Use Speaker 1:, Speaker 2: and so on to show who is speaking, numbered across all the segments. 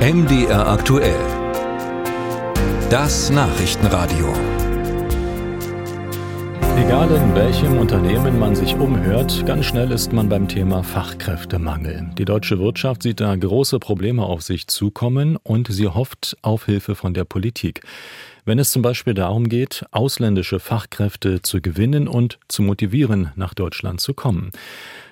Speaker 1: MDR aktuell. Das Nachrichtenradio.
Speaker 2: Egal in welchem Unternehmen man sich umhört, ganz schnell ist man beim Thema Fachkräftemangel. Die deutsche Wirtschaft sieht da große Probleme auf sich zukommen und sie hofft auf Hilfe von der Politik. Wenn es zum Beispiel darum geht, ausländische Fachkräfte zu gewinnen und zu motivieren, nach Deutschland zu kommen.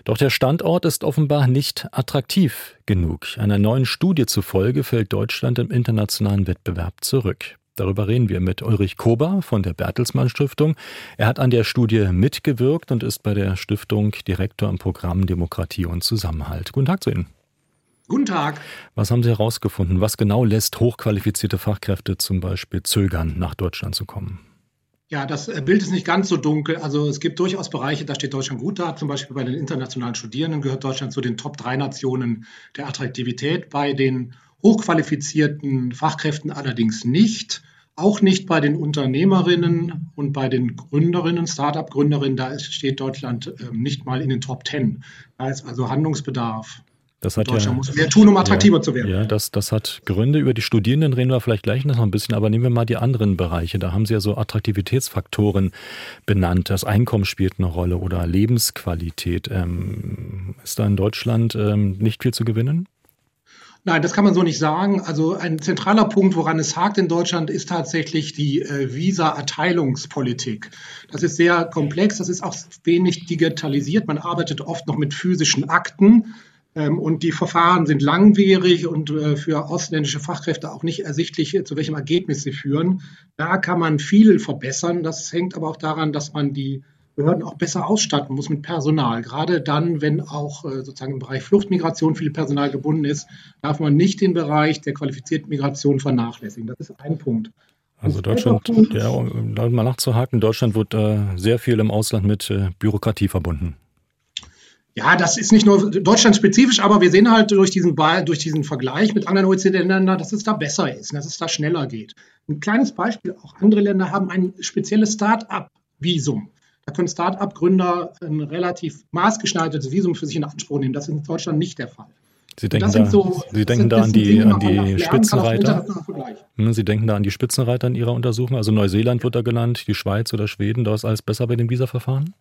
Speaker 2: Doch der Standort ist offenbar nicht attraktiv genug. Einer neuen Studie zufolge fällt Deutschland im internationalen Wettbewerb zurück. Darüber reden wir mit Ulrich Kober von der Bertelsmann Stiftung. Er hat an der Studie mitgewirkt und ist bei der Stiftung Direktor im Programm Demokratie und Zusammenhalt. Guten Tag zu Ihnen.
Speaker 3: Guten Tag.
Speaker 2: Was haben Sie herausgefunden? Was genau lässt hochqualifizierte Fachkräfte zum Beispiel zögern, nach Deutschland zu kommen?
Speaker 3: Ja, das äh, Bild ist nicht ganz so dunkel. Also es gibt durchaus Bereiche, da steht Deutschland gut da. Zum Beispiel bei den internationalen Studierenden gehört Deutschland zu den Top-3-Nationen der Attraktivität. Bei den hochqualifizierten Fachkräften allerdings nicht. Auch nicht bei den Unternehmerinnen und bei den Gründerinnen, Start-up-Gründerinnen. Da steht Deutschland ähm, nicht mal in den Top 10. Da ist also Handlungsbedarf.
Speaker 2: Das hat Deutschland ja,
Speaker 3: muss mehr tun, um attraktiver
Speaker 2: ja,
Speaker 3: zu werden.
Speaker 2: Ja, das, das hat Gründe. Über die Studierenden reden wir vielleicht gleich noch ein bisschen, aber nehmen wir mal die anderen Bereiche. Da haben Sie ja so Attraktivitätsfaktoren benannt. Das Einkommen spielt eine Rolle oder Lebensqualität. Ähm, ist da in Deutschland ähm, nicht viel zu gewinnen?
Speaker 3: Nein, das kann man so nicht sagen. Also ein zentraler Punkt, woran es hakt in Deutschland, ist tatsächlich die äh, Visa-Erteilungspolitik. Das ist sehr komplex, das ist auch wenig digitalisiert. Man arbeitet oft noch mit physischen Akten. Ähm, und die Verfahren sind langwierig und äh, für ausländische Fachkräfte auch nicht ersichtlich, äh, zu welchem Ergebnis sie führen. Da kann man viel verbessern. Das hängt aber auch daran, dass man die Behörden auch besser ausstatten muss mit Personal. Gerade dann, wenn auch äh, sozusagen im Bereich Fluchtmigration viel Personal gebunden ist, darf man nicht den Bereich der qualifizierten Migration vernachlässigen. Das ist ein Punkt.
Speaker 2: Also Deutschland, ja, um mal nachzuhaken, Deutschland wird äh, sehr viel im Ausland mit äh, Bürokratie verbunden.
Speaker 3: Ja, das ist nicht nur deutschlandspezifisch, aber wir sehen halt durch diesen, durch diesen Vergleich mit anderen OECD-Ländern, dass es da besser ist, dass es da schneller geht. Ein kleines Beispiel, auch andere Länder haben ein spezielles Start-up-Visum. Da können Start-up-Gründer ein relativ maßgeschneidertes Visum für sich in Anspruch nehmen. Das ist in Deutschland nicht der Fall.
Speaker 2: Sie denken, da, so, Sie denken da an die, an die Spitzenreiter. Hm, Sie denken da an die Spitzenreiter in Ihrer Untersuchung. Also Neuseeland wird da genannt, die Schweiz oder Schweden. Da ist alles besser bei dem Visa-Verfahren?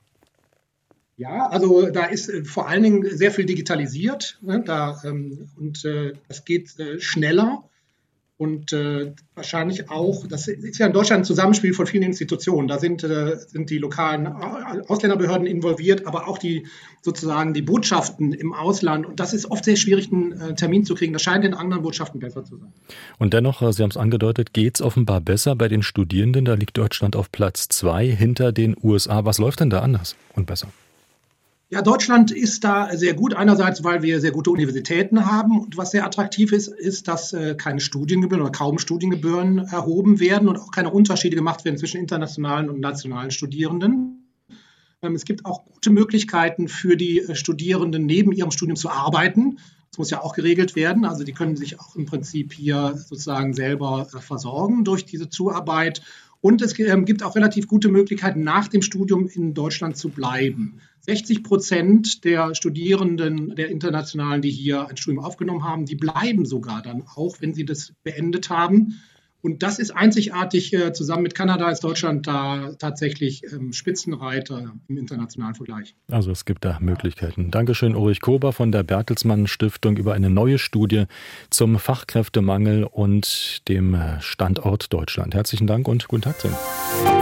Speaker 3: Ja, also da ist äh, vor allen Dingen sehr viel digitalisiert ne, da, ähm, und äh, das geht äh, schneller und äh, wahrscheinlich auch, das ist ja in Deutschland ein Zusammenspiel von vielen Institutionen. Da sind, äh, sind die lokalen Ausländerbehörden involviert, aber auch die sozusagen die Botschaften im Ausland. Und das ist oft sehr schwierig, einen äh, Termin zu kriegen. Das scheint in anderen Botschaften besser zu sein.
Speaker 2: Und dennoch, Sie haben es angedeutet, geht es offenbar besser bei den Studierenden. Da liegt Deutschland auf Platz zwei hinter den USA. Was läuft denn da anders und besser?
Speaker 3: Ja, Deutschland ist da sehr gut. Einerseits, weil wir sehr gute Universitäten haben. Und was sehr attraktiv ist, ist, dass äh, keine Studiengebühren oder kaum Studiengebühren erhoben werden und auch keine Unterschiede gemacht werden zwischen internationalen und nationalen Studierenden. Ähm, es gibt auch gute Möglichkeiten für die äh, Studierenden, neben ihrem Studium zu arbeiten. Das muss ja auch geregelt werden. Also die können sich auch im Prinzip hier sozusagen selber äh, versorgen durch diese Zuarbeit. Und es ähm, gibt auch relativ gute Möglichkeiten, nach dem Studium in Deutschland zu bleiben. 60 Prozent der Studierenden, der Internationalen, die hier ein Studium aufgenommen haben, die bleiben sogar dann auch, wenn sie das beendet haben. Und das ist einzigartig. Äh, zusammen mit Kanada ist Deutschland da tatsächlich ähm, Spitzenreiter im internationalen Vergleich.
Speaker 2: Also es gibt da Möglichkeiten. Dankeschön, Ulrich Kober von der Bertelsmann Stiftung über eine neue Studie zum Fachkräftemangel und dem Standort Deutschland. Herzlichen Dank und guten Tag zu Ihnen.